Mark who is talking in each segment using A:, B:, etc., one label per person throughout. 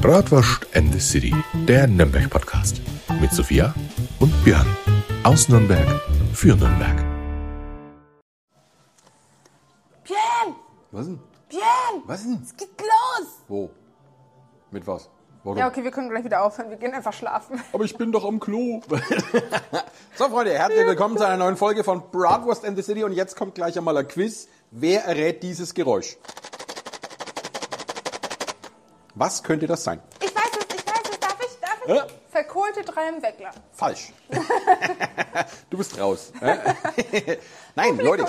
A: Bratwurst and the City, der Nürnberg-Podcast. Mit Sophia und Björn. Aus Nürnberg für Nürnberg.
B: Björn!
C: Was denn?
B: Björn!
C: Was denn?
B: Es geht los!
C: Wo? Mit was? Warum?
B: Ja, okay, wir können gleich wieder aufhören. Wir gehen einfach schlafen.
C: Aber ich bin doch am Klo. so, Freunde, herzlich willkommen zu einer neuen Folge von Bratwurst and the City. Und jetzt kommt gleich einmal ein Quiz. Wer errät dieses Geräusch? Was könnte das sein?
B: Ich weiß es, ich weiß es. Darf ich? Darf ich?
C: Hä?
B: Verkohlte drei im Weckler.
C: Falsch. du bist raus. Nein, Leute,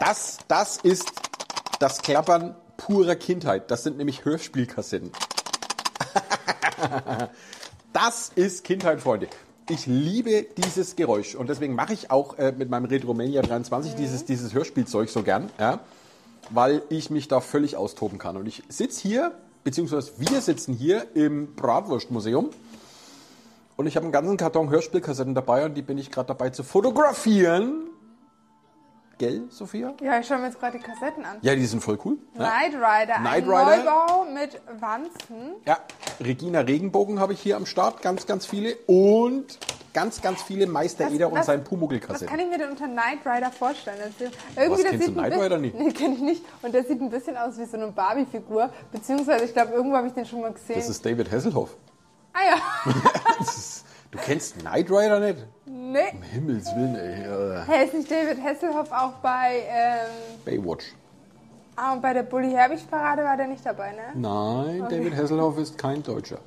C: das, das ist das Klappern purer Kindheit. Das sind nämlich Hörspielkassetten. Das ist Kindheit, Freunde. Ich liebe dieses Geräusch und deswegen mache ich auch äh, mit meinem Retromania 23 dieses, dieses Hörspielzeug so gern, ja, weil ich mich da völlig austoben kann. Und ich sitze hier, beziehungsweise wir sitzen hier im Bratwurstmuseum und ich habe einen ganzen Karton Hörspielkassetten dabei und die bin ich gerade dabei zu fotografieren. Gell, Sophia?
B: Ja, ich schaue mir jetzt gerade die Kassetten an.
C: Ja, die sind voll cool. ne?
B: Knight Rider,
C: Knight Rider.
B: Neubau mit Wanzen.
C: Ja, Regina Regenbogen habe ich hier am Start, ganz, ganz viele. Und ganz, ganz viele Meister
B: Was-
C: Eder und
B: was-
C: sein
B: Was
C: Pumuckl-Kassetten.
B: kann ich mir denn unter Knight Rider vorstellen? Das ist- Irgendwie,
C: kennst du
B: ein
C: Knight
B: bi-
C: Rider nicht?
B: Nee, kenne ich nicht. Und der sieht ein bisschen aus wie so eine Barbie-Figur. Beziehungsweise, ich glaube, irgendwo habe ich den schon mal gesehen.
C: Das ist David Hasselhoff.
B: ah ja.
C: Das ist, du kennst Knight Rider nicht?
B: Nee.
C: Um Himmels Willen, ey. äh,
B: Hey, ist nicht David Hasselhoff auch bei, ähm,
C: Baywatch.
B: ah, und bei der Bully Herbig Parade war der nicht dabei, ne?
C: Nein, David Hasselhoff ist kein Deutscher.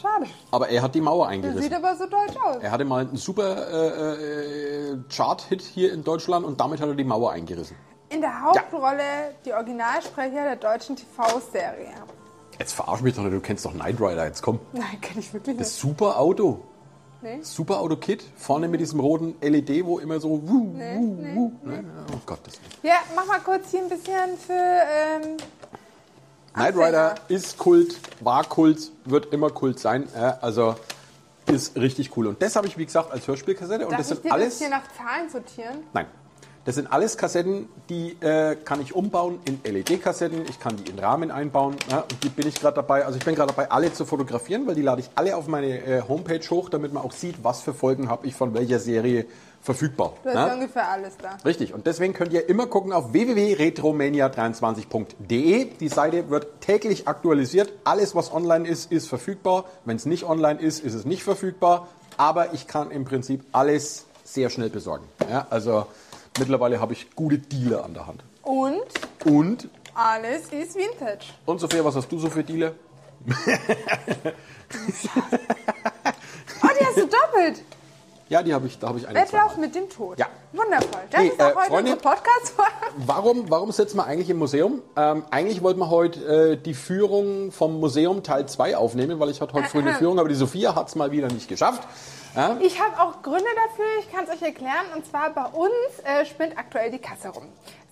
B: Schade.
C: Aber er hat die Mauer
B: Der sieht
C: eingerissen.
B: aber so deutsch aus.
C: Er hatte mal einen super äh, äh, Chart-Hit hier in Deutschland und damit hat er die Mauer eingerissen.
B: In der Hauptrolle die Originalsprecher der deutschen TV-Serie.
C: Jetzt verarsch mich doch nicht, du kennst doch Knight Rider, jetzt komm.
B: Nein, kenne ich wirklich
C: Das
B: nicht.
C: super Auto.
B: Nee?
C: Super Auto Kit, vorne mit diesem roten LED, wo immer so wuh,
B: Nee,
C: wuh,
B: nee,
C: wuh. Ne? Oh Gottes Willen.
B: Ja, mach mal kurz hier ein bisschen für. Ähm,
C: Knight. Rider ist Kult, war Kult, wird immer Kult sein. Ja, also ist richtig cool. Und das habe ich, wie gesagt, als Hörspielkassette. Und
B: darf
C: das
B: ich
C: sind
B: dir
C: alles.
B: das hier nach Zahlen sortieren?
C: Nein. Das sind alles Kassetten, die äh, kann ich umbauen in LED-Kassetten. Ich kann die in Rahmen einbauen. Ja, und die bin ich gerade dabei. Also ich bin gerade dabei, alle zu fotografieren, weil die lade ich alle auf meine äh, Homepage hoch, damit man auch sieht, was für Folgen habe ich von welcher Serie verfügbar.
B: Du hast
C: Ja?
B: ja ungefähr alles da.
C: Richtig, und deswegen könnt ihr immer gucken auf www.retromania23.de. Die Seite wird täglich aktualisiert. Alles, was online ist, ist verfügbar. Wenn es nicht online ist, ist es nicht verfügbar. Aber ich kann im Prinzip alles sehr schnell besorgen. Ja, also mittlerweile habe ich gute Dealer an der Hand.
B: Und
C: Und,
B: alles ist Vintage.
C: und Sophia, was hast du so für Dealer?
B: Oh, die hast du doppelt.
C: Ja, die habe ich, da habe ich eine.
B: Wettlauf mit dem Tod.
C: Ja.
B: Wundervoll. Das
C: Nee,
B: ist auch
C: äh,
B: heute
C: Freunde-
B: unsere Podcast-Folge.
C: Warum, warum sitzen wir eigentlich im Museum? Ähm, eigentlich wollten wir heute äh, die Führung vom Museum Teil 2 aufnehmen, weil ich hatte heute früh eine Führung, aber die Sophia hat es mal wieder nicht geschafft. Ja?
B: Ich habe auch Gründe dafür, ich kann es euch erklären. Und zwar bei uns äh, spinnt aktuell die Kasse rum.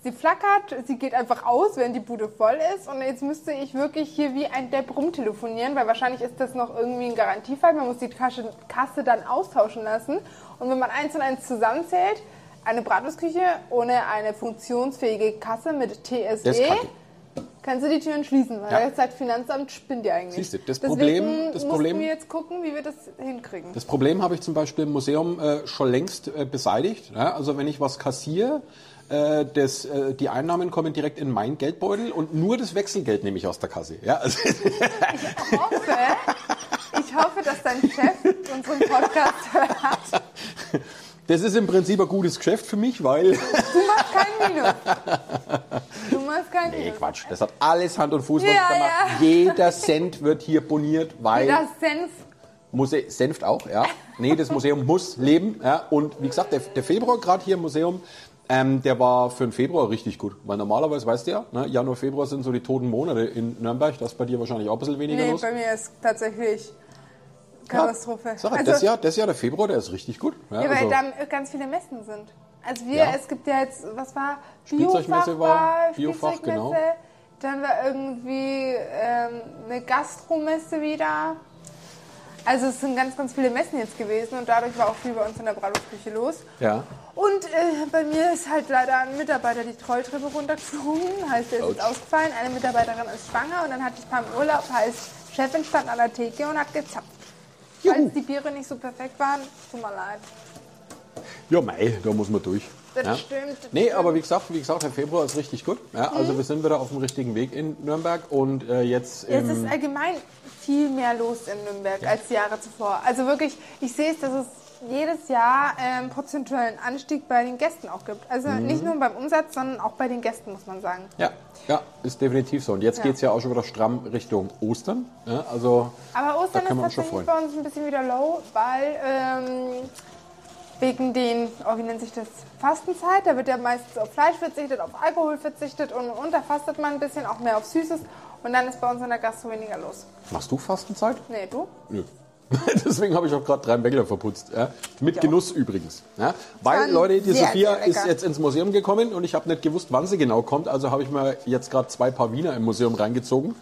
B: Sie flackert, sie geht einfach aus, wenn die Bude voll ist. Und jetzt müsste ich wirklich hier wie ein Depp rumtelefonieren, weil wahrscheinlich ist das noch irgendwie ein Garantiefall. Man muss die Kasse, Kasse dann austauschen lassen. Und wenn man eins und eins zusammenzählt, eine Bratwurstküche ohne eine funktionsfähige Kasse mit TSE. Kannst du die Türen schließen, weil
C: Ja.
B: jetzt sagt Finanzamt spinnt ihr eigentlich.
C: Siehst du, das
B: Deswegen
C: Problem- das Problem-
B: wir jetzt gucken, wie wir das hinkriegen.
C: Das Problem habe ich zum Beispiel im Museum äh, schon längst äh, beseitigt. Ja? Also wenn ich was kassiere, äh, das, äh, die Einnahmen kommen direkt in meinen Geldbeutel und nur das Wechselgeld nehme ich aus der Kasse. Ja? Also,
B: Ich hoffe, ich hoffe, dass dein Chef unseren Podcast hört.
C: das ist im Prinzip ein gutes Geschäft für mich, weil...
B: Du machst kein Minus. Kein
C: Nee. Quatsch. Das hat alles Hand und Fuß, was
B: Ja,
C: mache.
B: ja.
C: Jeder Cent wird hier boniert, weil...
B: Das Senf.
C: Muse Senft auch, ja. Nee, das Museum muss leben. Ja. Und wie gesagt, der, der Februar gerade hier im Museum, ähm, der war für den Februar richtig gut. Weil normalerweise, weißt du ja, ne, Januar, Februar sind so die toten Monate in Nürnberg. Das ist bei dir wahrscheinlich auch ein bisschen weniger
B: Nee,
C: los.
B: bei mir ist tatsächlich Katastrophe.
C: Sag,
B: Also-
C: das, Jahr, das Jahr, der Februar, der ist richtig gut. Ja,
B: Ja, weil
C: also,
B: da ganz viele Messen sind. Also wir,
C: Ja.
B: es gibt ja jetzt, was war?
C: Spielzeugmesse
B: Biofach
C: war, Biofach, genau.
B: Dann war irgendwie ähm, eine Gastromesse wieder. Also es sind ganz, ganz viele Messen jetzt gewesen und dadurch war auch viel bei uns in der Bratwurstküche los.
C: ja.
B: Und äh, bei mir ist halt leider ein Mitarbeiter die Trolltreppe runtergeflogen, heißt, der ist jetzt ausgefallen. Eine Mitarbeiterin ist schwanger und dann hatte ich ein paar im Urlaub, heißt, Chefin stand an der Theke und hat gezapft.
C: Juhu.
B: Falls die Biere nicht so perfekt waren, tut mir leid.
C: Ja, mei, da muss man durch.
B: Das
C: ja.
B: stimmt, das
C: Nee,
B: stimmt.
C: aber wie gesagt, wie gesagt, der Februar ist richtig gut. Ja, also wir sind wieder auf dem richtigen Weg in Nürnberg und äh, jetzt
B: Es
C: im,
B: ist allgemein viel mehr los in Nürnberg als die Jahre zuvor. Also wirklich, ich sehe es, dass es jedes Jahr ähm, prozentuellen Anstieg bei den Gästen auch gibt. Also
C: Mhm.
B: nicht nur beim Umsatz, sondern auch bei den Gästen, muss man sagen.
C: ja, ja, ist definitiv so. Und jetzt
B: Ja.
C: geht's ja auch schon wieder stramm Richtung Ostern. Ja, also
B: Aber Ostern ist tatsächlich bei uns ein bisschen wieder low, weil ähm, wegen den, oh, wie nennt sich das, Fastenzeit, da wird ja meistens auf Fleisch verzichtet, auf Alkohol verzichtet und, und da fastet man ein bisschen, auch mehr auf Süßes und dann ist bei uns in der Gastro weniger los.
C: machst du Fastenzeit?
B: Nee, du?
C: Nö. Deswegen habe ich auch gerade drei Bäckler verputzt. Ja. Mit Genuss übrigens. Ja. Weil,
B: Dann
C: Leute, die Sophia ist jetzt ins Museum gekommen und ich habe nicht gewusst, wann sie genau kommt. Also habe ich mir jetzt gerade zwei Paar Wiener im Museum reingezogen.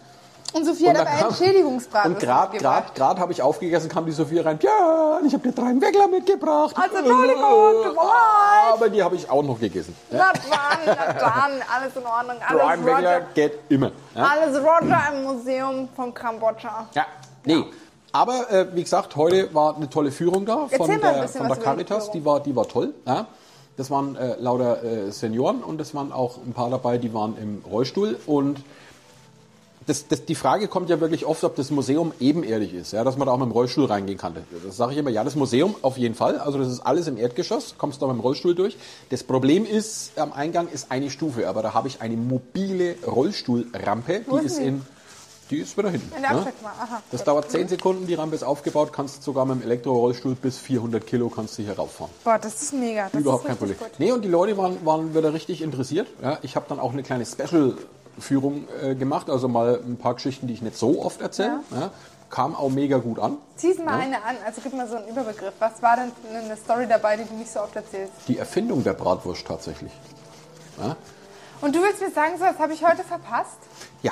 B: Und Sophia
C: Und
B: hat aber Entschädigungsbraten
C: Und gerade
B: mitgebracht.
C: grad, grad habe ich aufgegessen, kam die Sophia rein. Ja, ich habe dir drei Bäckler mitgebracht.
B: Also, Entschuldigung, tut mir leid.
C: Aber die habe ich auch noch gegessen. Ja.
B: Na dann, na dann, alles in Ordnung,
C: Prime
B: alles
C: Bäckler
B: Roger.
C: geht immer. Ja.
B: Alles Roger im Museum von Kambodscha.
C: Ja, nee. Aber äh, wie gesagt, heute war eine tolle Führung da von
B: Erzähl
C: der, von der Caritas. Die war, die war toll. Ja. Das waren äh, lauter äh, Senioren und es waren auch ein paar dabei, die waren im Rollstuhl. Und das, das, die Frage kommt ja wirklich oft, ob das Museum ebenerdig ist, ja, dass man da auch mit dem Rollstuhl reingehen kann. Das sage ich immer, ja, das Museum auf jeden Fall. Also das ist alles im Erdgeschoss, kommst da mit dem Rollstuhl durch. Das Problem ist, am Eingang ist eine Stufe, aber da habe ich eine mobile Rollstuhlrampe, die
B: ist
C: in, die ist wieder hinten. Ne?
B: Aha.
C: Das
B: Gut.
C: dauert 10 Sekunden, die Rampe ist aufgebaut, kannst sogar mit dem Elektrorollstuhl bis 400 Kilo kannst du hier rauffahren.
B: Boah, das ist mega. Das
C: Überhaupt
B: ist
C: kein Problem.
B: Gut.
C: Nee, und die Leute waren, waren wieder richtig interessiert. Ja, ich habe dann auch eine kleine Special-Führung äh, gemacht, also mal ein paar Geschichten, die ich nicht so oft erzähle. Ja. kam auch mega gut an.
B: Zieh's mal eine an, also gib mal so einen Überbegriff. Was war denn eine Story dabei, die du nicht so oft erzählst?
C: Die Erfindung der Bratwurst tatsächlich. Ja.
B: Und du willst mir sagen, so, das habe ich heute verpasst?
C: Ja.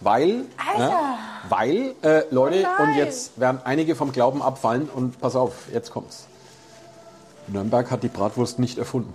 C: Weil,
B: Alter!
C: ja, weil, äh, Leute,
B: Oh
C: und jetzt werden einige vom Glauben abfallen und pass auf, jetzt kommt's. Nürnberg hat die Bratwurst nicht erfunden.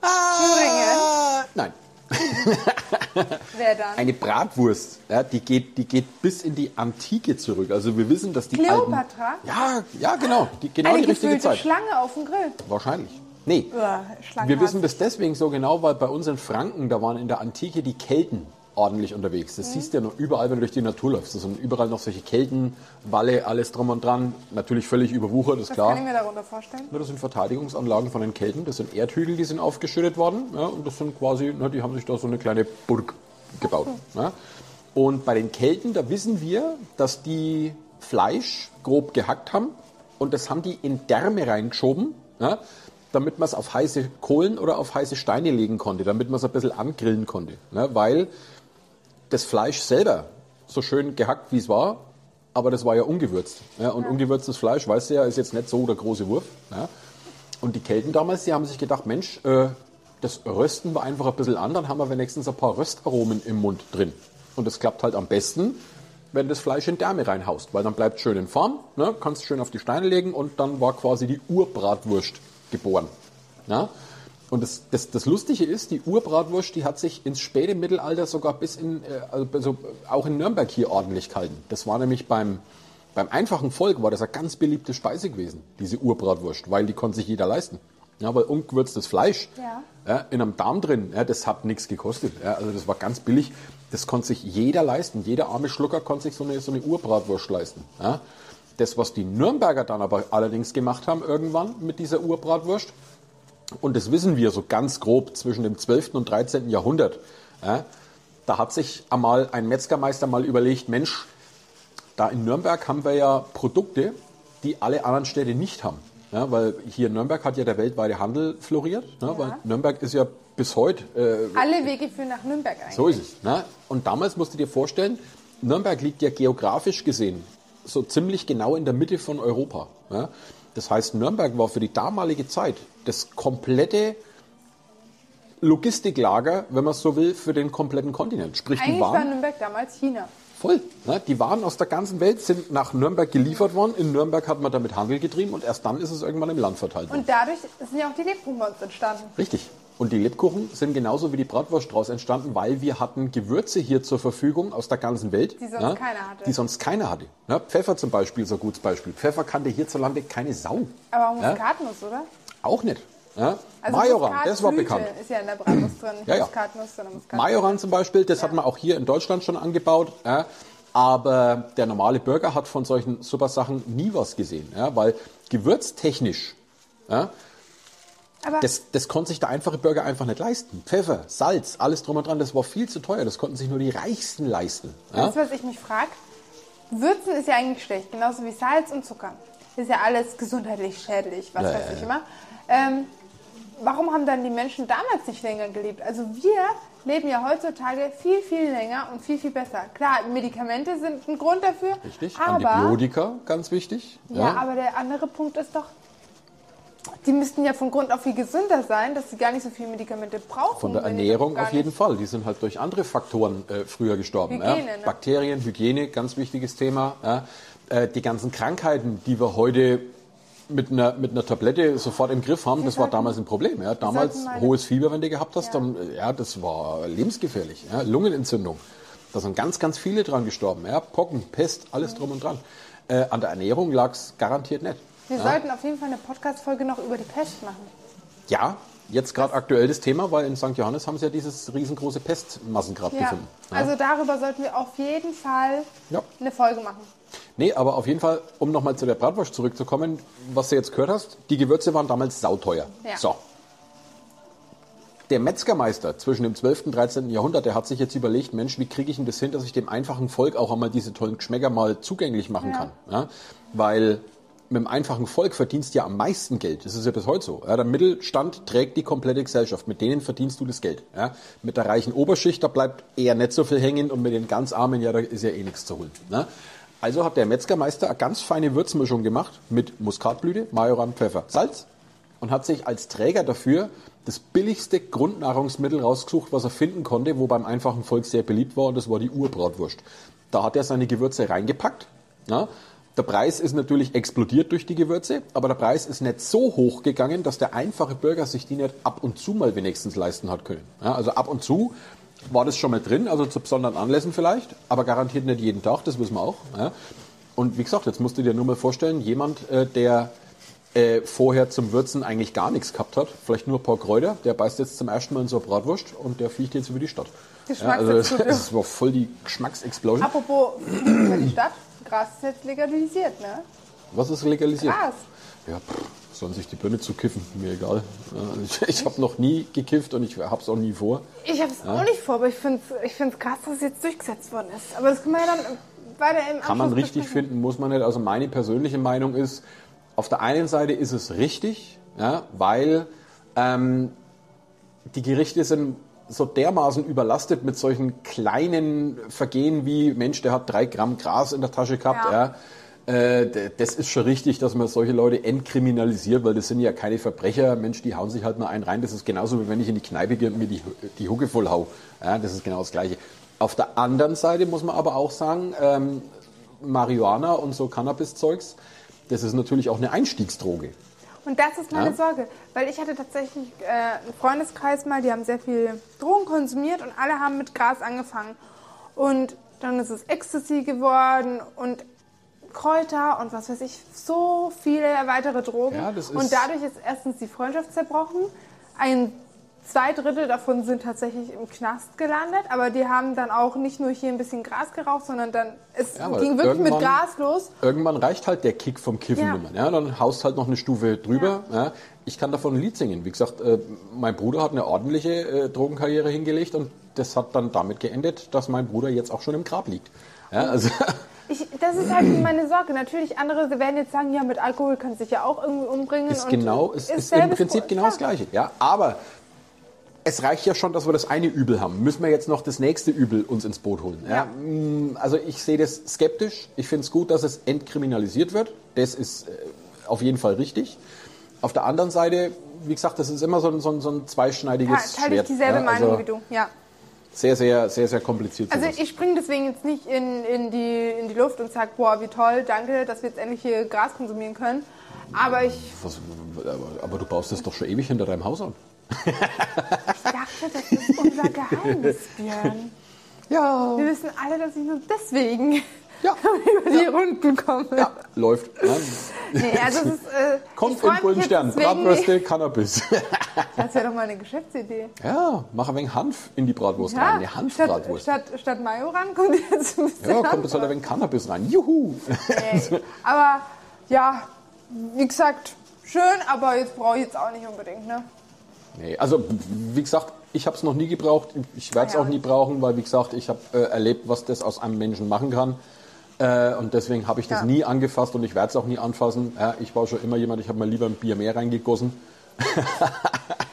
B: Thüringen?
C: Nein.
B: Wer dann?
C: Eine Bratwurst, ja, die, geht, die geht bis in die Antike zurück. Also wir wissen, dass die
B: Kleopatra?
C: alten... Ja, ja, genau. Die, genau
B: Eine
C: die richtige Zeit.
B: Schlange auf dem Grill.
C: Wahrscheinlich. Nee.
B: Uah,
C: Wir wissen das deswegen so genau, weil bei uns in Franken, da waren in der Antike die Kelten ordentlich unterwegs.
B: Mhm.
C: Das siehst du ja noch überall, wenn du durch die Natur läufst. Das sind überall noch solche Kelten, Walle, alles drum und dran. Natürlich völlig überwuchert, ist
B: Was
C: klar.
B: kann ich mir darunter vorstellen?
C: Ja, das sind Verteidigungsanlagen von den Kelten. Das sind Erdhügel, die sind aufgeschüttet worden. Ja, und das sind quasi, ne, die haben sich da so eine kleine Burg gebaut. Ja. Und bei den Kelten, da wissen wir, dass die Fleisch grob gehackt haben. Und das haben die in Därme reingeschoben, ja, damit man es auf heiße Kohlen oder auf heiße Steine legen konnte, damit man es ein bisschen angrillen konnte. Ja, weil das Fleisch selber so schön gehackt, wie es war, aber das war ja ungewürzt. Ja, und ungewürztes Fleisch, weißt du ja, ist jetzt nicht so der große Wurf. Ja. Und die Kelten damals, die haben sich gedacht, Mensch, äh, das rösten wir einfach ein bisschen an, dann haben wir wenigstens ein paar Röstaromen im Mund drin. Und das klappt halt am besten, wenn das Fleisch in Därme reinhaust, weil dann bleibt schön in Form, ne, kannst schön auf die Steine legen und dann war quasi die Urbratwurst geboren. Ja. Und das, das, das Lustige ist, die Urbratwurst, die hat sich ins späte Mittelalter sogar bis in, äh, also auch in Nürnberg hier ordentlich gehalten. Das war nämlich beim, beim einfachen Volk war das eine ganz beliebte Speise gewesen, diese Urbratwurst, weil die konnte sich jeder leisten. Ja, weil ungewürztes Fleisch
B: Ja.
C: ja, in einem Darm drin, ja, das hat nichts gekostet. Ja, also das war ganz billig. Das konnte sich jeder leisten. Jeder arme Schlucker konnte sich so eine, so eine Urbratwurst leisten. Ja. Das, was die Nürnberger dann aber allerdings gemacht haben irgendwann mit dieser Urbratwurst, und das wissen wir so ganz grob zwischen dem 12. und 13. Jahrhundert, ja, da hat sich einmal ein Metzgermeister mal überlegt, Mensch, da in Nürnberg haben wir ja Produkte, die alle anderen Städte nicht haben. Ja, weil hier in Nürnberg hat ja der weltweite Handel floriert. Ne, Weil Nürnberg ist ja bis heute, äh,
B: Alle Wege führen nach Nürnberg eigentlich.
C: so ist es. Ne? Und damals musst du dir vorstellen, Nürnberg liegt ja geografisch gesehen so ziemlich genau in der Mitte von Europa. Ja? Das heißt, Nürnberg war für die damalige Zeit das komplette Logistiklager, wenn man es so will, für den kompletten Kontinent. Sprich, die
B: Eigentlich war
C: waren
B: Nürnberg damals China.
C: Voll. Ne? Die Waren aus der ganzen Welt sind nach Nürnberg geliefert worden. In Nürnberg hat man damit Handel getrieben und erst dann ist es irgendwann im Land verteilt worden.
B: Und dadurch sind ja auch die Lebkuchen bei uns entstanden.
C: Richtig. Und die Lebkuchen sind genauso wie die Bratwurst daraus entstanden, weil wir hatten Gewürze hier zur Verfügung aus der ganzen Welt.
B: Die sonst
C: ja,
B: keiner hatte.
C: Die sonst keiner hatte. Ja, Pfeffer zum Beispiel ist ein gutes Beispiel. Pfeffer kannte hierzulande keine Sau.
B: Aber auch Muskatnuss, oder?
C: Auch nicht. Ja?
B: Also
C: Majoran, das war bekannt.
B: ist ja in der Bratwurst drin.
C: Ja, ja.
B: Muskatnuss, Muskatnuss.
C: Majoran zum Beispiel, das hat man auch hier in Deutschland schon angebaut. Ja? Aber der normale Bürger hat von solchen super Sachen nie was gesehen. Ja? Weil gewürztechnisch, ja,
B: Aber
C: das, das konnte sich der einfache Bürger einfach nicht leisten. Pfeffer, Salz, alles drum und dran, das war viel zu teuer. Das konnten sich nur die Reichsten leisten. Ja?
B: Du, was ich mich frage? Würzen ist ja eigentlich schlecht, genauso wie Salz und Zucker. Ist ja alles gesundheitlich schädlich, was
C: Ja,
B: weiß
C: ja,
B: ich
C: ja.
B: immer. Ähm, warum haben dann die Menschen damals nicht länger gelebt? Also wir leben ja heutzutage viel, viel länger und viel, viel besser. Klar, Medikamente sind ein Grund dafür.
C: Richtig,
B: aber,
C: Antibiotika, ganz wichtig.
B: ja, aber der andere Punkt ist doch, die müssten ja von Grund auf viel gesünder sein, dass sie gar nicht so viele Medikamente brauchen.
C: Von der Ernährung auf jeden Fall. Die sind halt durch andere Faktoren äh, früher gestorben.
B: Hygiene,
C: ja?
B: ne?
C: Bakterien, Hygiene, ganz wichtiges Thema. Ja? Äh, die ganzen Krankheiten, die wir heute mit einer, mit einer Tablette sofort im Griff haben, das war
B: sollten-
C: damals ein Problem. Ja? Damals hohes Fieber, wenn du gehabt hast,
B: Ja.
C: dann, äh, ja, das war lebensgefährlich. Ja? Lungenentzündung. Da sind ganz, ganz viele dran gestorben. Ja? Pocken, Pest, alles drum und dran. Äh, an der Ernährung lag es garantiert nicht.
B: Wir sollten auf jeden Fall eine Podcast-Folge noch über die Pest machen.
C: Ja, jetzt gerade aktuell das Thema, weil in St. Johannes haben sie ja dieses riesengroße Pestmassengrab
B: Ja,
C: gefunden. Ja.
B: also darüber sollten wir auf jeden Fall
C: Ja.
B: eine Folge machen.
C: Nee, aber auf jeden Fall, um nochmal zu der Bratwurst zurückzukommen, was du jetzt gehört hast, die Gewürze waren damals sauteuer.
B: Ja.
C: So. Der Metzgermeister zwischen dem 12. und 13. Jahrhundert, der hat sich jetzt überlegt, Mensch, wie kriege ich denn das hin, dass ich dem einfachen Volk auch einmal diese tollen Geschmäcker mal zugänglich machen
B: Ja.
C: kann. Ja? Weil mit dem einfachen Volk verdienst du ja am meisten Geld. Das ist ja bis heute so. Ja? Der Mittelstand trägt die komplette Gesellschaft. Mit denen verdienst du das Geld. Ja? Mit der reichen Oberschicht, da bleibt eher nicht so viel hängen und mit den ganz Armen, ja, da ist ja eh nichts zu holen. Ne? Also hat der Metzgermeister eine ganz feine Würzmischung gemacht mit Muskatblüte, Majoran, Pfeffer, Salz und hat sich als Träger dafür das billigste Grundnahrungsmittel rausgesucht, was er finden konnte, wo beim einfachen Volk sehr beliebt war, und das war die Urbratwurst. Da hat er seine Gewürze reingepackt. Ja. Der Preis ist natürlich explodiert durch die Gewürze, aber der Preis ist nicht so hoch gegangen, dass der einfache Bürger sich die nicht ab und zu mal wenigstens leisten hat können. Ja, also ab und zu war das schon mal drin, also zu besonderen Anlässen vielleicht, aber garantiert nicht jeden Tag, das wissen wir auch. Ja. Und wie gesagt, jetzt musst du dir nur mal vorstellen, jemand, äh, der äh, vorher zum Würzen eigentlich gar nichts gehabt hat, vielleicht nur ein paar Kräuter, der beißt jetzt zum ersten Mal in so eine Bratwurst und der fliegt jetzt über die Stadt. Ja, also das war voll die Geschmacksexplosion.
B: Apropos über die Stadt, Gras ist jetzt legalisiert, ne?
C: Was ist legalisiert?
B: Gras.
C: Ja, pff, sollen sich die Birne zu kiffen, mir egal. Ja, ich ich habe noch nie gekifft und ich habe es auch nie vor.
B: Ich habe es auch nicht vor, aber ich finde es ich find's krass, dass es jetzt durchgesetzt worden ist. Aber das können wir ja dann weiter im
C: Kann man
B: Anschluss
C: richtig
B: besprechen.
C: finden, muss man nicht. Also meine persönliche Meinung ist, auf der einen Seite ist es richtig, ja, weil ähm, die Gerichte sind so dermaßen überlastet mit solchen kleinen Vergehen wie, Mensch, der hat drei Gramm Gras in der Tasche gehabt.
B: Ja.
C: Ja. Äh, das ist schon richtig, dass man solche Leute entkriminalisiert, weil das sind ja keine Verbrecher. Mensch, die hauen sich halt mal einen rein. Das ist genauso, wie wenn ich in die Kneipe gehe und mir die, die Hucke voll hau. Ja, das ist genau das Gleiche. Auf der anderen Seite muss man aber auch sagen, ähm, Marihuana und so Cannabis-Zeugs, das ist natürlich auch eine Einstiegsdroge.
B: Und das ist meine
C: Ja.
B: Sorge, weil ich hatte tatsächlich äh, einen Freundeskreis mal, die haben sehr viel Drogen konsumiert und alle haben mit Gras angefangen. Und dann ist es Ecstasy geworden und Kräuter und was weiß ich, so viele weitere Drogen.
C: Ja,
B: und dadurch ist erstens die Freundschaft zerbrochen. Ein zwei Drittel davon sind tatsächlich im Knast gelandet, aber die haben dann auch nicht nur hier ein bisschen Gras geraucht, sondern dann es
C: Ja,
B: ging wirklich mit Gras los.
C: Irgendwann reicht halt der Kick vom Kiffen
B: Ja.
C: Ja, dann haust halt noch eine Stufe drüber. Ja. Ich kann davon ein Lied singen. Wie gesagt, äh, mein Bruder hat eine ordentliche äh, Drogenkarriere hingelegt und das hat dann damit geendet, dass mein Bruder jetzt auch schon im Grab liegt. Ja, also,
B: Ich, das ist halt meine Sorge. Natürlich, andere werden jetzt sagen, ja, mit Alkohol kannst du dich ja auch irgendwie umbringen.
C: ist genau, ist, ist im
B: selbes-
C: Prinzip genau das. Gleiche. Ja, aber es reicht ja schon, dass wir das eine Übel haben. Müssen wir jetzt noch das nächste Übel uns ins Boot holen? Ja.
B: Ja.
C: mm, Also ich sehe das skeptisch. Ich finde es gut, dass es entkriminalisiert wird. Das ist äh, auf jeden Fall richtig. Auf der anderen Seite, wie gesagt, das ist immer so ein, so ein, so ein zweischneidiges
B: Teile
C: Schwert.
B: ich dieselbe
C: ja,
B: Meinung
C: also
B: wie du, ja.
C: Sehr, sehr, sehr, sehr kompliziert.
B: Also ich springe deswegen jetzt nicht in, in, die, in die Luft und sage, boah, wie toll, danke, dass wir jetzt endlich hier Gras konsumieren können. Aber ich,
C: Was, aber, aber du baust das doch schon ewig hinter deinem Haus an.
B: Ich dachte, das ist unser Geheimnis, Björn.
C: Ja.
B: Wir wissen alle, dass ich nur deswegen
C: Ja.
B: über die Runden komme.
C: Ja, läuft. Ja.
B: Nee, also ist, äh,
C: Kommt Golden
B: jetzt
C: Stern. Bratwürste, Cannabis.
B: Das wäre doch mal eine Geschäftsidee.
C: Ja, mach ein wenig Hanf in die Bratwurst rein.
B: Ja,
C: Eine
B: statt,
C: Hanfbratwurst.
B: statt, statt Majoran kommt jetzt ein bisschen
C: Ja, kommt
B: Hanf
C: jetzt halt ein
B: rein.
C: wenig Cannabis rein. Juhu!
B: Ey, Aber ja, wie gesagt, schön, aber jetzt brauche ich jetzt auch nicht unbedingt, ne?
C: Nee, also wie gesagt, ich habe es noch nie gebraucht. Ich werde es
B: Ah ja.
C: auch nie brauchen, weil wie gesagt, ich habe äh, erlebt, was das aus einem Menschen machen kann. Äh, und deswegen habe ich das
B: Ja.
C: nie angefasst und ich werde es auch nie anfassen. Ja, ich war schon immer jemand, ich habe mir lieber ein Bier mehr reingegossen.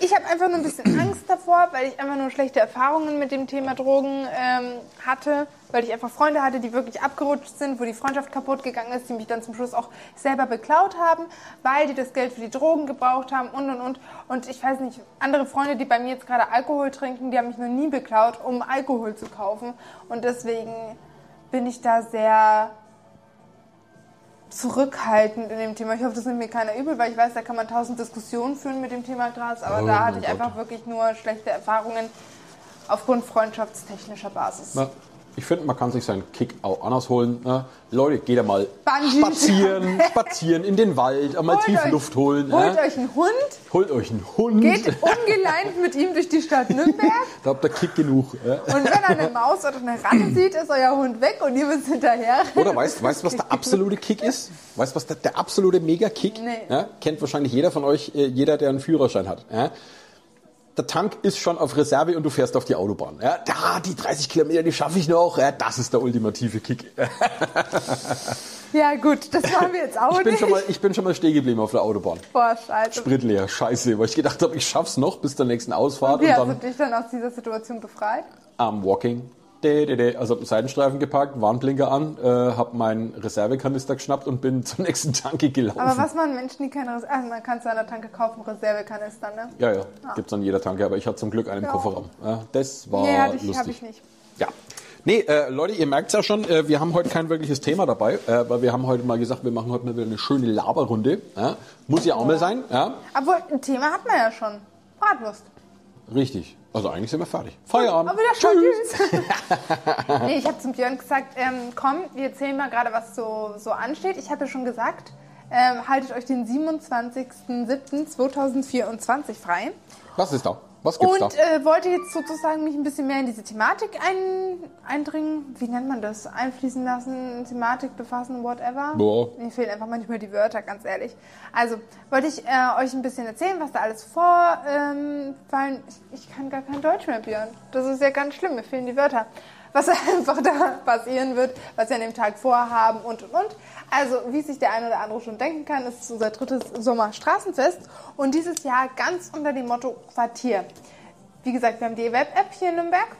B: Ich habe einfach nur ein bisschen Angst davor, weil ich einfach nur schlechte Erfahrungen mit dem Thema Drogen ähm, hatte, weil ich einfach Freunde hatte, die wirklich abgerutscht sind, wo die Freundschaft kaputt gegangen ist, die mich dann zum Schluss auch selber beklaut haben, weil die das Geld für die Drogen gebraucht haben und und und. Und ich weiß nicht, andere Freunde, die bei mir jetzt gerade Alkohol trinken, die haben mich noch nie beklaut, um Alkohol zu kaufen. Und deswegen bin ich da sehr zurückhaltend in dem Thema. Ich hoffe, das nimmt mir keiner übel, weil ich weiß, da kann man tausend Diskussionen führen mit dem Thema Gras, aber
C: Oh
B: da hatte ich
C: Gott.
B: einfach wirklich nur schlechte Erfahrungen aufgrund freundschaftstechnischer Basis.
C: Na, ich finde, man kann sich seinen Kick auch anders holen. Ne? Leute, geht da mal
B: Bungee.
C: spazieren, spazieren in den Wald, einmal
B: Holt
C: tief
B: euch-
C: Luft holen.
B: Holt
C: ne?
B: euch einen Hund,
C: Holt euch einen Hund.
B: geht ungeleint mit ihm durch die Stadt Nürnberg
C: Da habt ihr Kick genug. Ja?
B: und wenn er eine Maus oder eine Ratte sieht, ist euer Hund weg und ihr müsst hinterher.
C: Oder weißt du, was der absolute Kick ist? Weißt du, was der, der absolute Mega-Kick?
B: Nee.
C: Ja, kennt wahrscheinlich jeder von euch, äh, jeder, der einen Führerschein hat. Ja? Der Tank ist schon auf Reserve und du fährst auf die Autobahn. Ja? Da, die 30 Kilometer, die schaffe ich noch. Ja, das ist der ultimative Kick.
B: Ja gut, das machen wir jetzt auch
C: Ich bin
B: nicht.
C: schon mal, ich bin schon mal stehen geblieben auf der Autobahn.
B: Boah, scheiße.
C: Sprit leer, scheiße. Weil ich gedacht habe, ich schaff's noch bis zur nächsten Ausfahrt.
B: Wie
C: und
B: hast
C: dann
B: du dich dann aus dieser Situation befreit?
C: am Walking. Also Seitenstreifen geparkt, Warnblinker an, äh, habe meinen Reservekanister geschnappt und bin zur nächsten Tanke gelaufen.
B: Aber was machen Menschen, die keine Reserve... Also man kann es an der Tanke kaufen, Reservekanister, ne?
C: Ja, ja, gibt's an jeder Tanke, aber ich hatte zum Glück einen
B: Ja.
C: Kofferraum. Ja, das war
B: nee, hatte ich,
C: lustig.
B: hab ich nicht.
C: Ja. Nee, äh, Leute, ihr merkt's ja schon, äh, wir haben heute kein wirkliches Thema dabei, äh, weil wir haben heute mal gesagt, wir machen heute mal wieder eine schöne Laberrunde. Muss ja auch mal sein, ja?
B: Obwohl, ein Thema hat man ja schon. Bratwurst.
C: Richtig. Also eigentlich sind wir fertig. Feierabend.
B: Aber wieder Tschüss. nee, ich habe zum Björn gesagt, ähm, komm, wir erzählen mal gerade, was so, so ansteht. Ich habe ja schon gesagt, ähm, haltet euch den 27.07.2024 frei.
C: Was ist da? Was gibt's
B: Und
C: da?
B: äh, wollte jetzt sozusagen mich ein bisschen mehr in diese Thematik ein, eindringen. Wie nennt man das? Einfließen lassen, Thematik befassen, whatever.
C: Boah.
B: Mir fehlen einfach manchmal die Wörter, ganz ehrlich. Also wollte ich äh, euch ein bisschen erzählen, was da alles vorfallen. Ähm, ich, ich kann gar kein Deutsch mehr, Björn. Das ist ja ganz schlimm, mir fehlen die Wörter. Was einfach da passieren wird, was wir an dem Tag vorhaben und und und. Also, wie sich der eine oder andere schon denken kann, ist unser drittes Sommerstraßenfest und dieses Jahr ganz unter dem Motto Quartier. Wie gesagt, wir haben die Web-App hier in Nürnberg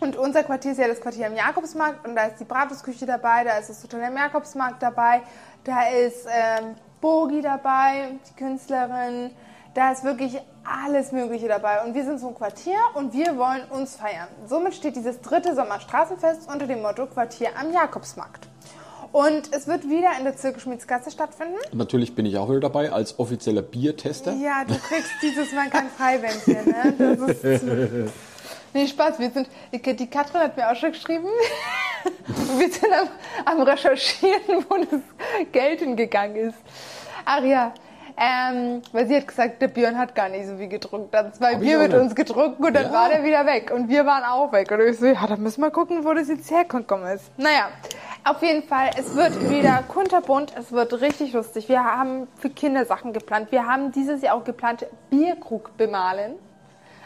B: und unser Quartier ist ja das Quartier am Jakobsmarkt und da ist die Bratwurstküche dabei, da ist das Hotel am Jakobsmarkt dabei, da ist ähm, Bogi dabei, die Künstlerin, da ist wirklich alles Mögliche dabei. Und wir sind so ein Quartier und wir wollen uns feiern. Somit steht dieses dritte Sommerstraßenfest unter dem Motto Quartier am Jakobsmarkt. Und es wird wieder in der Zirkelschmiedsgasse stattfinden.
C: Natürlich bin ich auch wieder dabei als offizieller Biertester.
B: Ja, du kriegst dieses Mal kein Freibändchen, ne? Das ist zu... Nee, Spaß. Wir sind, die die Katrin hat mir auch schon geschrieben. Wir sind am, am Recherchieren, wo das Geld hingegangen ist. Ach ja. Ähm, weil sie hat gesagt, der Björn hat gar nicht so viel gedruckt. Dann zwei
C: Hab
B: Bier mit
C: nicht.
B: uns gedruckt und dann
C: Ja.
B: war der wieder weg. Und wir waren auch weg. Und ich so, ja, dann müssen wir gucken, wo das jetzt hergekommen ist. Naja, auf jeden Fall, es wird wieder kunterbunt, es wird richtig lustig. Wir haben für Kinder Sachen geplant. Wir haben dieses Jahr auch geplant, Bierkrug bemalen.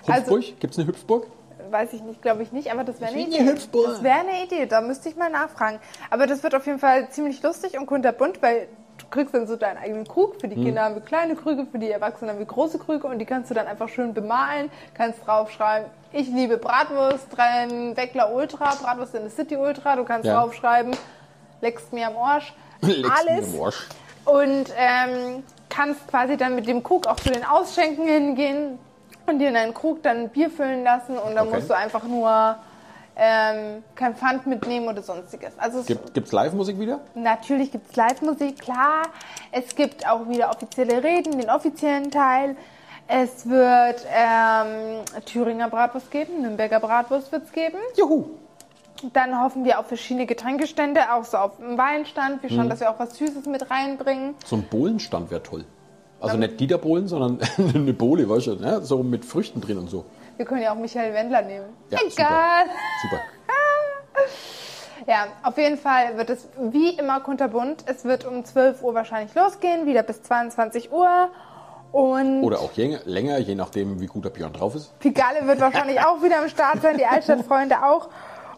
B: Also-
C: Hüpfburg? Gibt's eine Hüpfburg?
B: Weiß ich nicht, glaube ich nicht, aber das wäre eine Idee.
C: Hüpfburg.
B: Das wäre eine Idee, da müsste ich mal nachfragen. Aber das wird auf jeden Fall ziemlich lustig und kunterbunt, weil kriegst dann so deinen eigenen Krug. Für die Kinder haben wir kleine Krüge, für die Erwachsenen haben wir große Krüge und die kannst du dann einfach schön bemalen, kannst draufschreiben, ich liebe Bratwurst, Weckler Ultra, Bratwurst in der City Ultra, du kannst
C: Ja.
B: draufschreiben, leckst mir am Arsch.
C: Leckst mir
B: Alles.
C: am Arsch.
B: Und ähm, kannst quasi dann mit dem Krug auch zu den Ausschenken hingehen und dir in deinen Krug dann ein Bier füllen lassen und dann
C: Okay.
B: musst du einfach nur ähm, kein Pfand mitnehmen oder sonstiges. Also es,
C: Gibt, gibt's Live-Musik wieder?
B: natürlich gibt es Live-Musik, klar. Es gibt auch wieder offizielle Reden, den offiziellen Teil. Es wird ähm, Thüringer Bratwurst geben, Nürnberger Bratwurst wird es geben.
C: Juhu.
B: Dann hoffen wir auf verschiedene Getränkestände, auch so auf dem Weinstand. Wir schauen, dass wir auch was Süßes mit reinbringen.
C: So ein Bohlenstand wäre toll. Also nicht Dieter Bohlen, sondern eine Bohle, weißt du, ne? so mit Früchten drin und so.
B: Wir können ja auch Michael Wendler nehmen.
C: Ja,
B: Egal.
C: Super.
B: Ja, auf jeden Fall wird es wie immer kunterbunt. Es wird um 12 Uhr wahrscheinlich losgehen, wieder bis 22 Uhr. Und
C: Oder auch je, länger, je nachdem, wie gut der Björn drauf ist.
B: Pigalle wird wahrscheinlich auch wieder am Start sein, die Altstadtfreunde auch.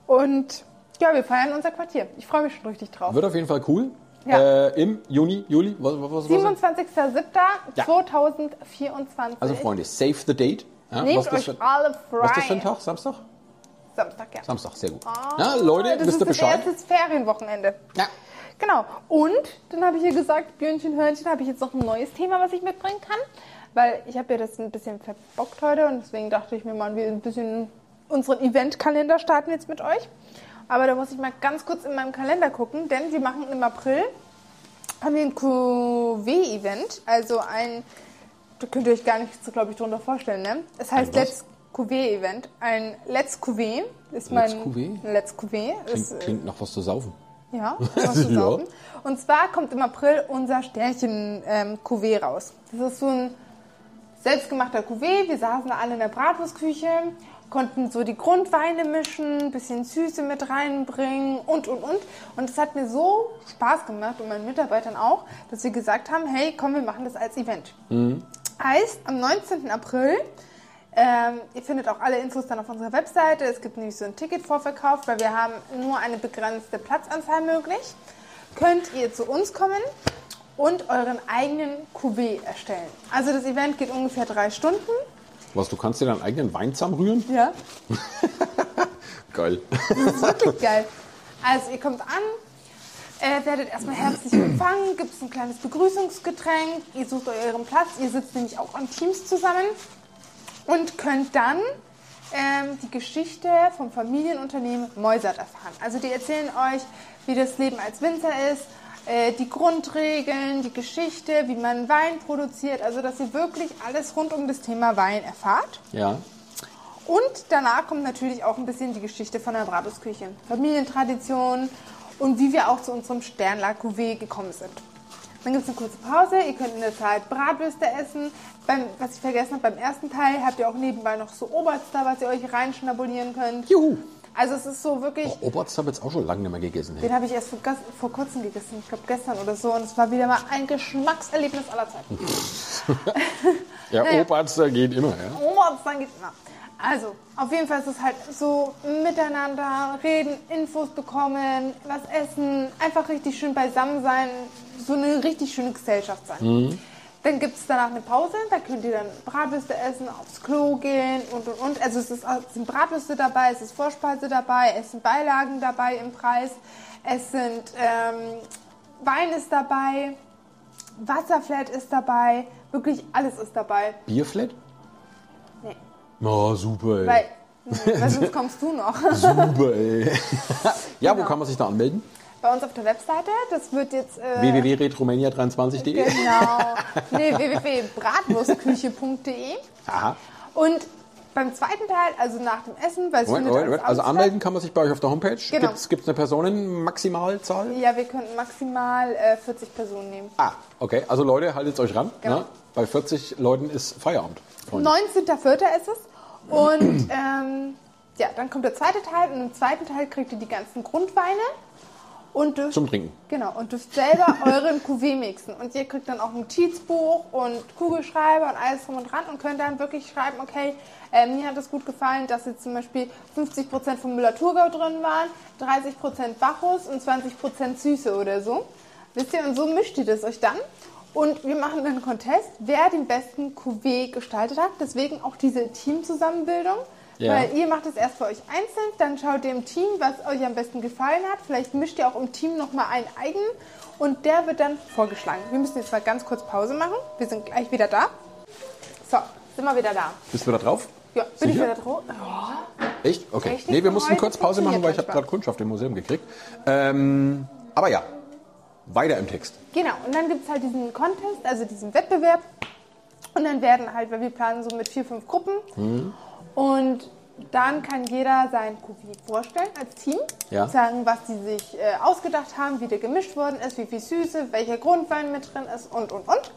B: Und ja, wir feiern unser Quartier. Ich freue mich schon richtig drauf.
C: Wird auf jeden Fall cool.
B: Ja.
C: Äh, Im Juni, Juli, was, was, was, was? Ja.
B: 27.07.2024.
C: Also Freunde, save the date. Ja,
B: Nehmt
C: was, das
B: euch
C: für,
B: alle frei.
C: was ist das für ein Tag? Samstag?
B: Samstag, ja.
C: Samstag, sehr gut.
B: Ah,
C: ja, Leute,
B: das
C: wisst ihr
B: ist
C: Bescheid?
B: das erste Ferienwochenende.
C: Ja.
B: Genau. Und dann habe ich hier gesagt, Björnchen, Hörnchen, habe ich jetzt noch ein neues Thema, was ich mitbringen kann. Weil ich habe ja das ein bisschen verbockt heute und deswegen dachte ich mir mal, wir ein bisschen unseren Eventkalender starten jetzt mit euch. Aber da muss ich mal ganz kurz in meinem Kalender gucken, denn wir machen im April haben wir ein QW-Event, also ein, da könnt ihr euch gar nichts, glaube ich, drunter vorstellen, ne? Es heißt? Let's QW-Event. Ein Let's QW ist mein...
C: Let's QW?
B: Let's QW.
C: Klingt,
B: ist, äh,
C: klingt nach was zu saufen.
B: ja, was zu
C: Ja.
B: saufen. Und zwar kommt im April unser Sternchen-Cuvée raus. Das ist so ein selbstgemachter Cuvée. Wir saßen da alle in der Bratwurstküche, konnten so die Grundweine mischen, ein bisschen Süße mit reinbringen und, und, und. Und es hat mir so Spaß gemacht und meinen Mitarbeitern auch, dass wir gesagt haben, hey, komm, wir machen das als Event. Heißt, am 19. April ähm, ihr findet auch alle Infos dann auf unserer Webseite. Es gibt nämlich so ein Ticketvorverkauf, weil wir haben nur eine begrenzte Platzanzahl möglich. Könnt ihr zu uns kommen und euren eigenen Cuvée erstellen. Also das Event geht ungefähr drei Stunden.
C: Was, du kannst dir deinen eigenen Wein zusammenrühren?
B: Ja.
C: Geil.
B: Das ist wirklich geil. Also ihr kommt an, äh, werdet erstmal herzlich empfangen, gibt es ein kleines Begrüßungsgetränk, ihr sucht euren Platz, ihr sitzt nämlich auch an Teams zusammen und könnt dann ähm, die Geschichte vom Familienunternehmen Meusert erfahren. Also die erzählen euch, wie das Leben als Winzer ist, äh, die Grundregeln, die Geschichte, wie man Wein produziert, also dass ihr wirklich alles rund um das Thema Wein erfahrt.
C: Ja.
B: Und danach kommt natürlich auch ein bisschen die Geschichte von der Bratwurstküche, Familientradition und wie wir auch zu unserem Sternler Cuvée gekommen sind. Dann gibt es eine kurze Pause, ihr könnt in der Zeit Bratwürste essen. Beim, was ich vergessen habe, beim ersten Teil habt ihr auch nebenbei noch so Oberster, was ihr euch reinschnabulieren könnt.
C: Juhu.
B: Also es ist so wirklich,
C: Oh, Oberst habe ich jetzt auch schon lange nicht mehr gegessen.
B: Den habe ich erst vor, vor kurzem gegessen, ich glaube gestern oder so. Und es war wieder mal ein Geschmackserlebnis aller Zeiten.
C: Ja,
B: Naja.
C: Oberst äh, geht immer, ja.
B: Dann geht's immer. Also, auf jeden Fall ist es halt so miteinander reden, Infos bekommen, was essen, einfach richtig schön beisammen sein, so eine richtig schöne Gesellschaft sein. Dann gibt es danach eine Pause, da könnt ihr dann Bratwürste essen, aufs Klo gehen und und und. Also es, ist, es sind Bratwürste dabei, es ist Vorspeise dabei, es sind Beilagen dabei im Preis, es sind ähm, Wein ist dabei, Wasserflat ist dabei, wirklich alles ist dabei.
C: Bierflat? Oh, super, ey.
B: Weil, weil sonst kommst du noch.
C: Super, ey. ja, wo
B: Genau.
C: kann man sich da anmelden?
B: Bei uns auf der Webseite, das wird jetzt... Äh,
C: www.retromania23.de
B: Genau. Nee, www.bratwurstküche.de
C: Aha.
B: Und beim zweiten Teil, also nach dem Essen, weil es
C: Moment, Moment, Moment. Also anmelden kann man sich bei euch auf der Homepage.
B: Genau.
C: Gibt es eine Personenmaximalzahl?
B: Ja, wir könnten maximal äh, 40 Personen nehmen.
C: Ah, okay. Also Leute, haltet euch ran.
B: Genau.
C: Ne? Bei 40 Leuten ist Feierabend. Freunde.
B: 19.04. ist es. Und ähm, ja, dann kommt der zweite Teil und im zweiten Teil kriegt ihr die ganzen Grundweine und dürft,
C: Zum Trinken.
B: genau, und dürft selber euren Cuvée mixen. Und ihr kriegt dann auch ein Notizbuch und Kugelschreiber und alles drum und dran und könnt dann wirklich schreiben, okay, äh, mir hat es gut gefallen, dass jetzt zum Beispiel 50% von Müller-Thurgau drin waren, 30% Bacchus und 20% Süße oder so. Wisst ihr, und so mischt ihr das euch dann. Und wir machen dann einen Contest, wer den besten Cuvée gestaltet hat. Deswegen auch diese Teamzusammenbildung.
C: Ja.
B: Weil ihr macht es erst für euch einzeln, dann schaut ihr im Team, was euch am besten gefallen hat. Vielleicht mischt ihr auch im Team nochmal einen eigenen und der wird dann vorgeschlagen. Wir müssen jetzt mal ganz kurz Pause machen. Wir sind gleich wieder da. So, sind wir wieder da.
C: Bist du da drauf?
B: Ja, bin ich
C: Sicher?
B: wieder drauf? Oh,
C: Echt? Okay.
B: Echt?
C: Nee, wir mussten kurz Pause machen, weil ich habe gerade Kundschaft im Museum gekriegt. Ähm, aber ja, weiter im Text.
B: Genau, und dann gibt es halt diesen Contest, also diesen Wettbewerb. Und dann werden halt, weil wir planen so mit vier, fünf Gruppen. Und dann kann jeder sein Cuvée vorstellen als Team.
C: Ja.
B: Sagen, was sie sich äh, ausgedacht haben, wie der gemischt worden ist, wie viel Süße, welcher Grundwein mit drin ist und, und, und.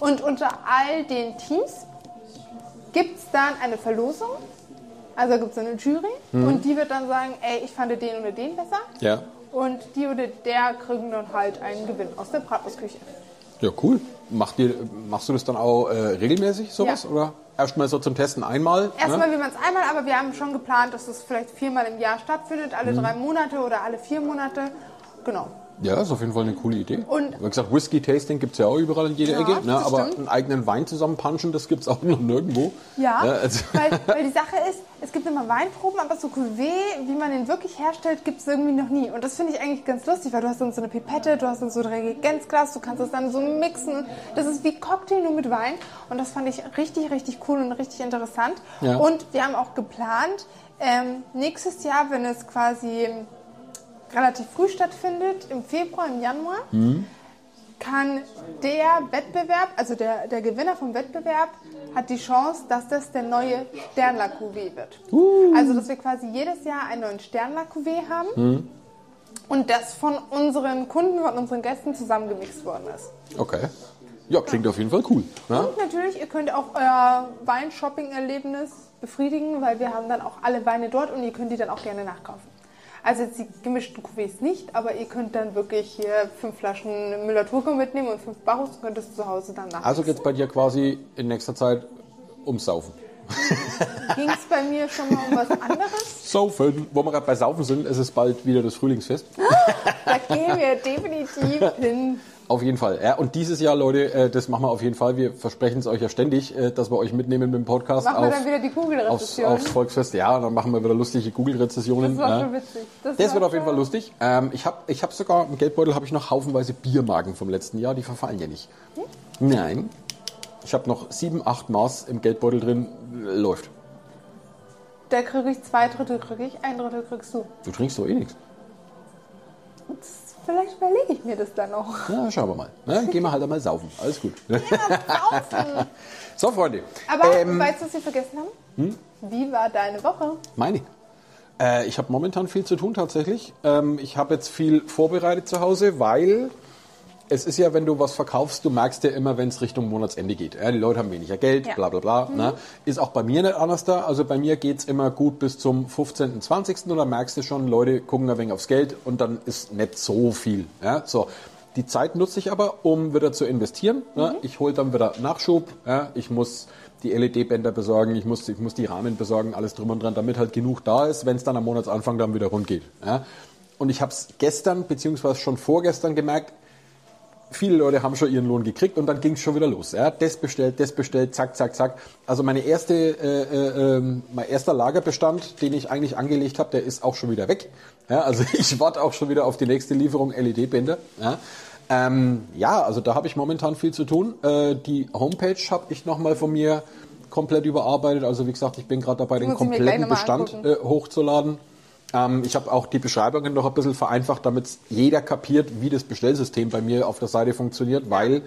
B: Und unter all den Teams gibt es dann eine Verlosung. Also gibt es eine Jury und die wird dann sagen, ey, ich fand den oder den besser.
C: Ja.
B: Und die oder der kriegen dann halt einen Gewinn aus der Bratwurstküche.
C: Ja, cool. Macht ihr, machst du das dann auch äh, regelmäßig, sowas?
B: Ja.
C: Oder erstmal so zum Testen einmal?
B: Erstmal
C: ne?
B: wie man es einmal, aber wir haben schon geplant, dass es vielleicht viermal im Jahr stattfindet, alle drei Monate oder alle vier Monate. Genau.
C: Ja, ist auf jeden Fall eine coole Idee.
B: Und-
C: Wie gesagt, Whisky-Tasting gibt es ja auch überall in jeder
B: Ja,
C: Ecke. Ne?
B: das
C: Aber
B: stimmt.
C: einen eigenen Wein zusammenpanschen, das gibt es auch noch nirgendwo.
B: Ja,
C: also,
B: weil, weil die Sache ist, es gibt immer Weinproben, aber so Cuvée, wie man den wirklich herstellt, gibt es irgendwie noch nie. Und das finde ich eigentlich ganz lustig, weil du hast dann so eine Pipette, du hast dann so ein Reagenzglas, du kannst es dann so mixen. Das ist wie Cocktail nur mit Wein. Und das fand ich richtig, richtig cool und richtig interessant.
C: Ja.
B: Und wir haben auch geplant, ähm, nächstes Jahr, wenn es quasi relativ früh stattfindet, im Februar, im Januar, kann der Wettbewerb, also der, der Gewinner vom Wettbewerb, hat die Chance, dass das der neue Sternler Cuvée wird. Also, dass wir quasi jedes Jahr einen neuen Sternler Cuvée haben und das von unseren Kunden, von unseren Gästen zusammengemixt worden ist.
C: okay. Ja, klingt auf jeden Fall cool. Ne?
B: Und natürlich, ihr könnt auch euer Weinshopping-Erlebnis befriedigen, weil wir haben dann auch alle Weine dort und ihr könnt die dann auch gerne nachkaufen. Also jetzt die gemischten Cuvées nicht, aber ihr könnt dann wirklich hier fünf Flaschen Müller-Turco mitnehmen und fünf Bacchus und könnt es zu Hause dann nachmixen.
C: Also geht es bei dir quasi in nächster Zeit ums Saufen.
B: Ging es bei mir schon mal um was anderes?
C: Saufen. Wo wir gerade bei Saufen sind, ist es bald wieder das Frühlingsfest.
B: Da gehen wir definitiv hin.
C: Auf jeden Fall. Ja, und dieses Jahr, Leute, äh, das machen wir auf jeden Fall. Wir versprechen es euch ja ständig, äh, dass wir euch mitnehmen mit dem Podcast
B: Machen wir
C: auf,
B: dann wieder die
C: aufs,
B: Google-Rezession.
C: aufs Volksfest. Ja, dann machen wir wieder lustige Google-Rezessionen.
B: Das war
C: ja.
B: schon witzig.
C: Das
B: war
C: wird auf jeden Fall lustig. Ähm, ich habe ich hab sogar im Geldbeutel habe ich noch haufenweise Biermarken vom letzten Jahr. Die verfallen ja nicht. Nein. Ich habe noch sieben, acht Maß im Geldbeutel drin. Läuft.
B: Da kriege ich zwei Drittel, kriege ich, ein Drittel kriegst du.
C: Du trinkst doch eh nichts.
B: Vielleicht überlege ich mir das dann noch.
C: Ja, schauen wir mal. Ne? Gehen wir halt einmal saufen. Alles gut.
B: Saufen.
C: So, Freunde.
B: Aber
C: Ähm,
B: weißt du, was wir vergessen haben? Wie war deine Woche?
C: Meine. Äh, ich habe momentan viel zu tun tatsächlich. Ähm, ich habe jetzt viel vorbereitet zu Hause, weil es ist ja, wenn du was verkaufst, du merkst ja immer, wenn es Richtung Monatsende geht. Ja, die Leute haben weniger Geld,
B: Ja.
C: bla bla bla. Ne? Ist auch bei mir nicht anders da. Also bei mir geht's immer gut bis zum 15., 20. Und dann merkst du schon, Leute gucken ein wenig aufs Geld und dann ist nicht so viel. Ja? So. Die Zeit nutze ich aber, um wieder zu investieren. Ne? Ich hole dann wieder Nachschub. Ja? Ich muss die LED-Bänder besorgen, ich muss, ich muss die Rahmen besorgen, alles drum und dran, damit halt genug da ist, wenn es dann am Monatsanfang dann wieder rund geht. Ja? Und ich habe es gestern beziehungsweise schon vorgestern gemerkt, viele Leute haben schon ihren Lohn gekriegt und dann ging es schon wieder los. Ja? Das bestellt, das bestellt, zack, zack, zack. Also meine erste, äh, äh, ähm, mein erster Lagerbestand, den ich eigentlich angelegt habe, der ist auch schon wieder weg. Ja? Also ich warte auch schon wieder auf die nächste Lieferung LED-Bänder. Ja? Ähm, ja, also da habe ich momentan viel zu tun. Äh, die Homepage habe ich nochmal von mir komplett überarbeitet. Also wie gesagt, ich bin gerade dabei, den kompletten Bestand äh, hochzuladen. Ähm, ich habe auch die Beschreibungen noch ein bisschen vereinfacht, damit jeder kapiert, wie das Bestellsystem bei mir auf der Seite funktioniert, weil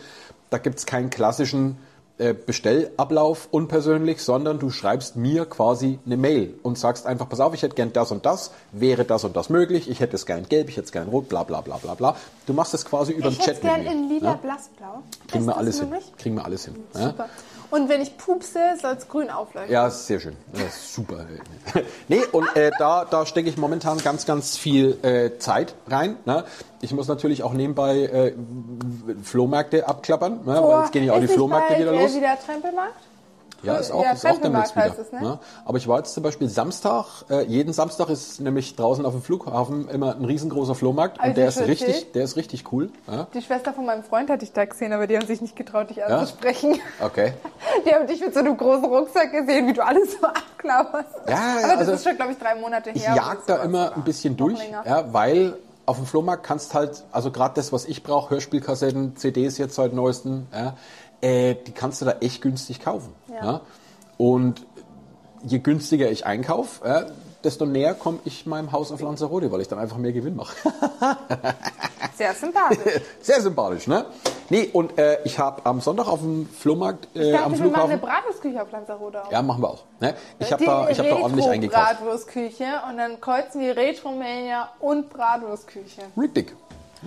C: da gibt es keinen klassischen äh, Bestellablauf unpersönlich, sondern du schreibst mir quasi eine Mail und sagst einfach, pass auf, ich hätte gern das und das, wäre das und das möglich, ich hätte es gern gelb, ich hätte es gern rot, bla bla bla bla bla. Du machst das quasi über den
B: Ich hätte
C: Chat
B: es gern
C: mit mir.
B: in lila,
C: ne?
B: blassblau.
C: Kriegen wir alles hin. Kriegen wir alles hin. Ja?
B: Und wenn ich pupse, soll es grün aufleuchten.
C: Ja, sehr schön. Ja, super. nee, und äh, da, da stecke ich momentan ganz, ganz viel äh, Zeit rein. Ne? Ich muss natürlich auch nebenbei äh, Flohmärkte abklappern. Ne? Weil jetzt gehen ja auch die Flohmärkte wieder
B: äh,
C: los.
B: wieder Trempelmarkt?
C: Ja, ist auch,
B: Ja,
C: ist auch demnächst wieder.
B: es, ne?
C: ne? Aber ich war jetzt zum Beispiel Samstag, äh, jeden Samstag ist nämlich draußen auf dem Flughafen immer ein riesengroßer Flohmarkt
B: ich
C: und der ist
B: schon
C: richtig, der ist richtig cool. Ja?
B: Die Schwester von meinem Freund hatte ich da gesehen, aber die haben sich nicht getraut, dich anzusprechen.
C: Okay.
B: Die haben dich mit so einem großen Rucksack gesehen, wie du alles so abklauberst.
C: Ja,
B: aber das
C: also
B: ist schon, glaube ich, drei Monate her.
C: Ich jag da immer ein bisschen durch, ja, weil auf dem Flohmarkt kannst halt, also gerade das, was ich brauche, Hörspielkassetten, CDs jetzt seit neuesten, ja, äh, die kannst du da echt günstig kaufen. Ja.
B: Ja.
C: Und je günstiger ich einkaufe, ja, desto näher komme ich meinem Haus auf Lanzarote, weil ich dann einfach mehr Gewinn mache.
B: Sehr sympathisch.
C: Sehr sympathisch, ne? Nee, und äh, ich habe am Sonntag auf dem Flohmarkt
B: Ich
C: äh,
B: dachte,
C: am
B: wir machen eine
C: Flughafen.
B: Bratwurstküche auf Lanzarote auf.
C: Ja, machen wir auch. Ne? Ich habe da, ich hab da ordentlich eingekauft.
B: Retro-Bratwurstküche und dann kreuzen wir Retromania und Bratwurstküche.
C: Richtig.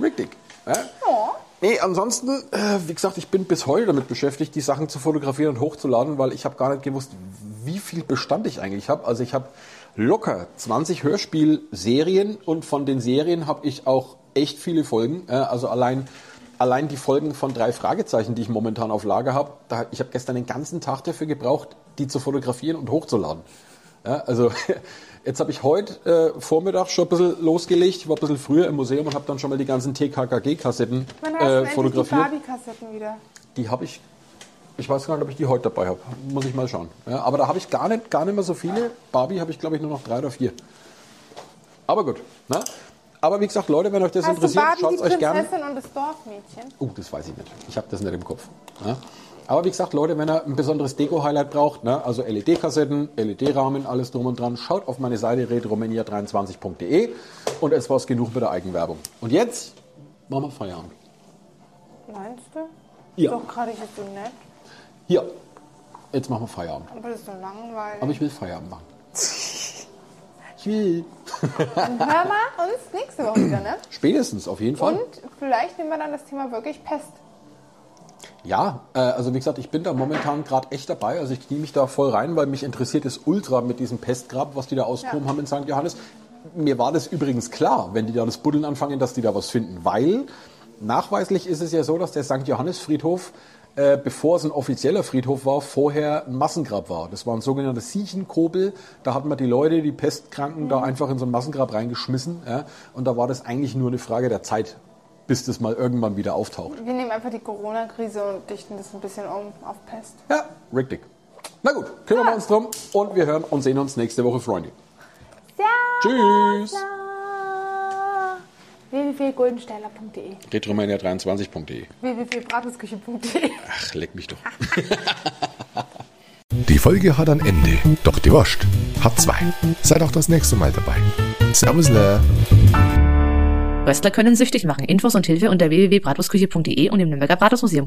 C: Richtig. Ja?
B: Ja.
C: Nee, ansonsten, äh, wie gesagt, ich bin bis heute damit beschäftigt, die Sachen zu fotografieren und hochzuladen, weil ich habe gar nicht gewusst, wie viel Bestand ich eigentlich habe. Also ich habe locker 20 Hörspielserien und von den Serien habe ich auch echt viele Folgen. Äh, also allein, allein die Folgen von drei Fragezeichen, die ich momentan auf Lager habe, ich habe gestern den ganzen Tag dafür gebraucht, die zu fotografieren und hochzuladen. Ja, also jetzt habe ich heute äh, Vormittag schon ein bisschen losgelegt. Ich war ein bisschen früher im Museum und habe dann schon mal die ganzen TKKG-Kassetten äh,
B: endlich die
C: fotografiert.
B: Barbie-Kassetten wieder?
C: Die habe ich, ich weiß gar nicht, ob ich die heute dabei habe. Muss ich mal schauen. Ja, aber da habe ich gar nicht, gar nicht mehr so viele. Barbie habe ich, glaube ich, nur noch drei oder vier. Aber gut. Ne? Aber wie gesagt, Leute, wenn euch das
B: Hast
C: interessiert, schaut es euch gerne.
B: Prinzessin und das Dorfmädchen?
C: Uh, das weiß ich nicht. Ich habe das nicht im Kopf. Ja? Aber wie gesagt, Leute, wenn ihr ein besonderes Deko-Highlight braucht, ne, also LED-Kassetten, LED-Rahmen, alles drum und dran, schaut auf meine Seite retromania23.de und es war's genug mit der Eigenwerbung. Und jetzt machen wir Feierabend.
B: Meinst du?
C: Ja.
B: Doch gerade jetzt so nett,
C: Hier, jetzt machen wir Feierabend.
B: aber das ist so langweilig.
C: Aber ich will Feierabend machen. Ich will.
B: Dann hören wir uns nächste Woche wieder, ne?
C: Spätestens, auf jeden Fall.
B: Und vielleicht nehmen wir dann das Thema wirklich Pest.
C: Ja, äh, also wie gesagt, ich bin da momentan gerade echt dabei. Also ich knie mich da voll rein, weil mich interessiert es ultra mit diesem Pestgrab, was die da ausgehoben
B: Ja.
C: haben in St. Johannes. Mir war das übrigens klar, wenn die da das Buddeln anfangen, dass die da was finden, weil nachweislich ist es ja so, dass der St. Johannes Friedhof, äh, bevor es ein offizieller Friedhof war, vorher ein Massengrab war. Das war ein sogenanntes Siechenkobel. Da hat man die Leute, die Pestkranken, da einfach in so ein Massengrab reingeschmissen. Ja? Und da war das eigentlich nur eine Frage der Zeit, bis das mal irgendwann wieder auftaucht.
B: Wir nehmen einfach die Corona-Krise und dichten das ein bisschen um auf Pest.
C: Ja, richtig. Na gut, kümmern wir uns drum und wir hören und sehen uns nächste Woche, Freunde. Tschüss.
B: www.goldensteiler.de
C: Retromania23.de.
B: www.bratwurstküche.de
C: Ach, leck mich doch.
A: Die Folge hat ein Ende, doch die Wurst hat zwei. Seid auch das nächste Mal dabei. Servus, ne?
D: Röstler können süchtig machen. Infos und Hilfe unter www.bratwurstküche.de und im Nürnberger Bratwurstmuseum.